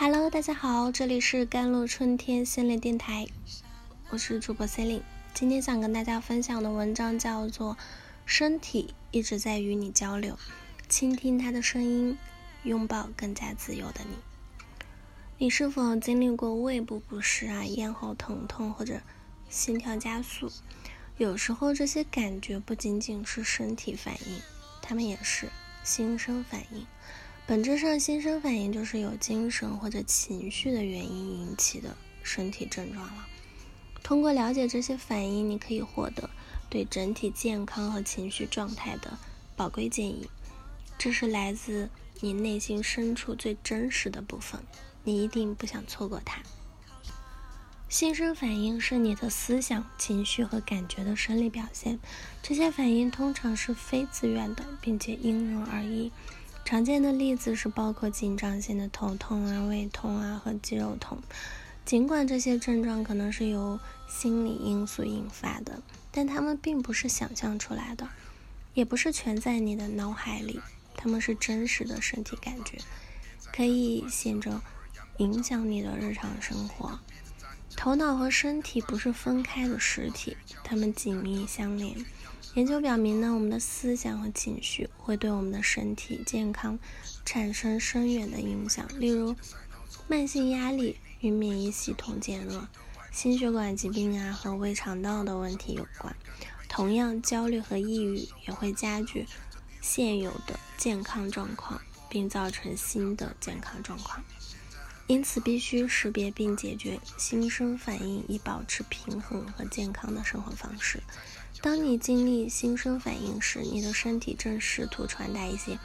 Hello，大家好，这里是甘露春天心灵电台，我是主播 c e l i n e 今天想跟大家分享的文章叫做《身体一直在与你交流》，倾听他的声音，拥抱更加自由的你。你是否经历过胃部不适啊、咽喉疼痛或者心跳加速？有时候这些感觉不仅仅是身体反应，它们也是心生反应。本质上，心生反应就是有精神或者情绪的原因引起的身体症状了。通过了解这些反应，你可以获得对整体健康和情绪状态的宝贵建议。这是来自你内心深处最真实的部分，你一定不想错过它。心生反应是你的思想、情绪和感觉的生理表现，这些反应通常是非自愿的，并且因人而异。常见的例子是包括紧张性的头痛啊、胃痛啊和肌肉痛。尽管这些症状可能是由心理因素引发的，但它们并不是想象出来的，也不是全在你的脑海里，它们是真实的身体感觉，可以显着影响你的日常生活。头脑和身体不是分开的实体，它们紧密相连。研究表明呢，我们的思想和情绪会对我们的身体健康产生深远的影响。例如，慢性压力与免疫系统减弱，心血管疾病啊和胃肠道的问题有关。同样，焦虑和抑郁也会加剧现有的健康状况，并造成新的健康状况。因此，必须识别并解决心生反应，以保持平衡和健康的生活方式。当你经历心生反应时，你的身体正试图传达一些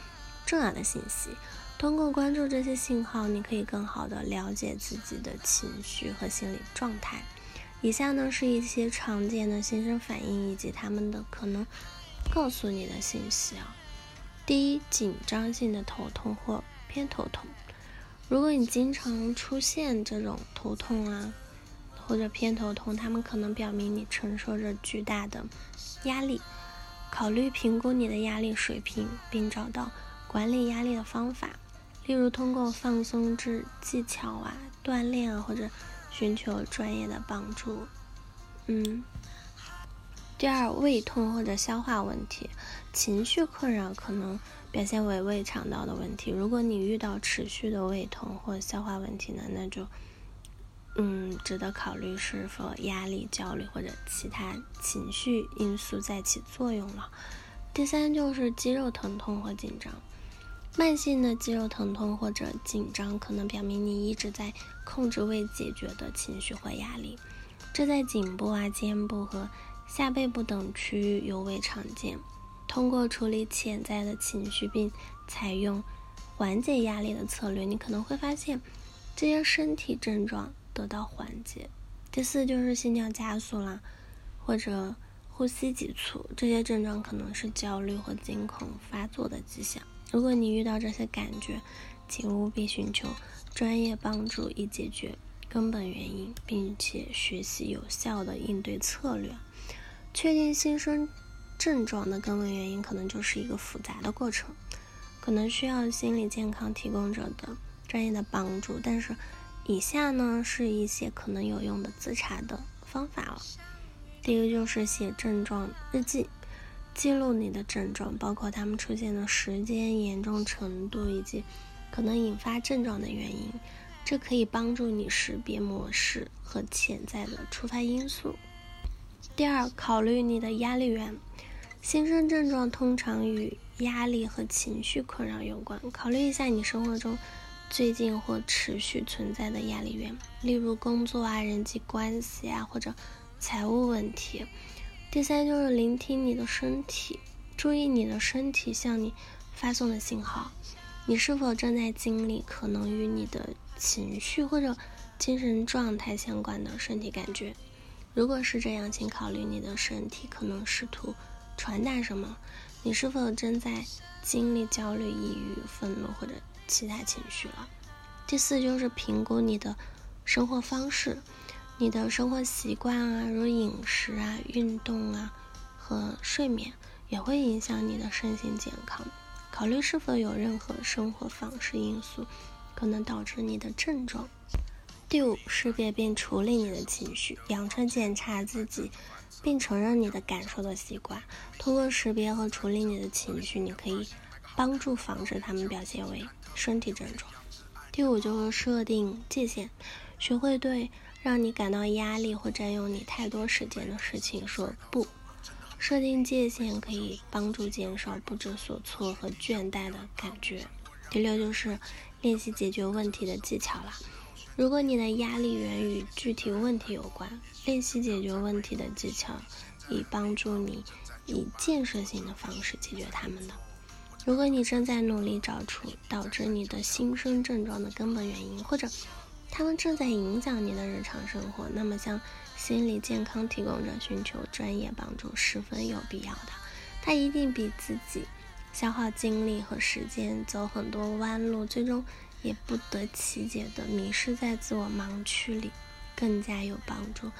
重要的信息。通过关注这些信号，你可以更好地了解自己的情绪和心理状态。以下呢是一些常见的心生反应以及他们的可能告诉你的信息啊。第一，紧张性的头痛或偏头痛。如果你经常出现这种头痛啊。或者偏头痛，他们可能表明你承受着巨大的压力。考虑评估你的压力水平，并找到管理压力的方法，例如通过放松之技巧啊、锻炼啊，或者寻求专业的帮助。嗯。第二，胃痛或者消化问题，情绪困扰可能表现为胃肠道的问题。如果你遇到持续的胃痛或消化问题呢，那就。嗯，值得考虑是否压力、焦虑或者其他情绪因素在起作用了。第三就是肌肉疼痛和紧张，慢性的肌肉疼痛或者紧张可能表明你一直在控制未解决的情绪或压力，这在颈部啊、肩部和下背部等区域尤为常见。通过处理潜在的情绪并采用缓解压力的策略，你可能会发现这些身体症状。得到缓解。第四就是心跳加速啦，或者呼吸急促，这些症状可能是焦虑或惊恐发作的迹象。如果你遇到这些感觉，请务必寻求专业帮助以解决根本原因，并且学习有效的应对策略。确定新生症状的根本原因，可能就是一个复杂的过程，可能需要心理健康提供者的专业的帮助，但是。以下呢是一些可能有用的自查的方法了。第一个就是写症状日记，记录你的症状，包括它们出现的时间、严重程度以及可能引发症状的原因。这可以帮助你识别模式和潜在的触发因素。第二，考虑你的压力源。新生症状通常与压力和情绪困扰有关，考虑一下你生活中。最近或持续存在的压力源，例如工作啊、人际关系啊，或者财务问题。第三就是聆听你的身体，注意你的身体向你发送的信号。你是否正在经历可能与你的情绪或者精神状态相关的身体感觉？如果是这样，请考虑你的身体可能试图传达什么。你是否正在经历焦虑、抑郁、愤怒或者？其他情绪了。第四就是评估你的生活方式，你的生活习惯啊，如饮食啊、运动啊和睡眠，也会影响你的身心健康。考虑是否有任何生活方式因素可能导致你的症状。第五，识别并处理你的情绪，养成检查自己并承认你的感受的习惯。通过识别和处理你的情绪，你可以帮助防止他们表现为身体症状。第五，就是设定界限，学会对让你感到压力或占用你太多时间的事情说不。设定界限可以帮助减少不知所措和倦怠的感觉。第六，就是练习解决问题的技巧了。如果你的压力源于具体问题有关，练习解决问题的技巧，以帮助你以建设性的方式解决它们的。如果你正在努力找出导致你的心生症状的根本原因，或者他们正在影响你的日常生活，那么向心理健康提供者寻求专业帮助十分有必要的。它一定比自己消耗精力和时间走很多弯路，最终。也不得其解的迷失在自我盲区里，更加有帮助。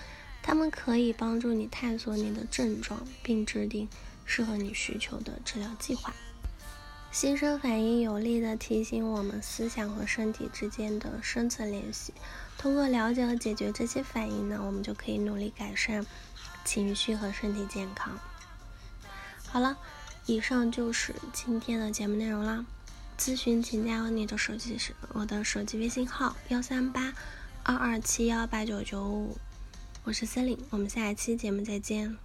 他们可以帮助你探索你的症状，并制定适合你需求的治疗计划。心生反应有力地提醒我们思想和身体之间的深层联系。通过了解和解决这些反应呢，我们就可以努力改善情绪和身体健康。好了，以上就是今天的节目内容了。咨询请加你的手机是我的手机微信号幺三八二二七幺八九九五，我是森林，我们下一期节目再见。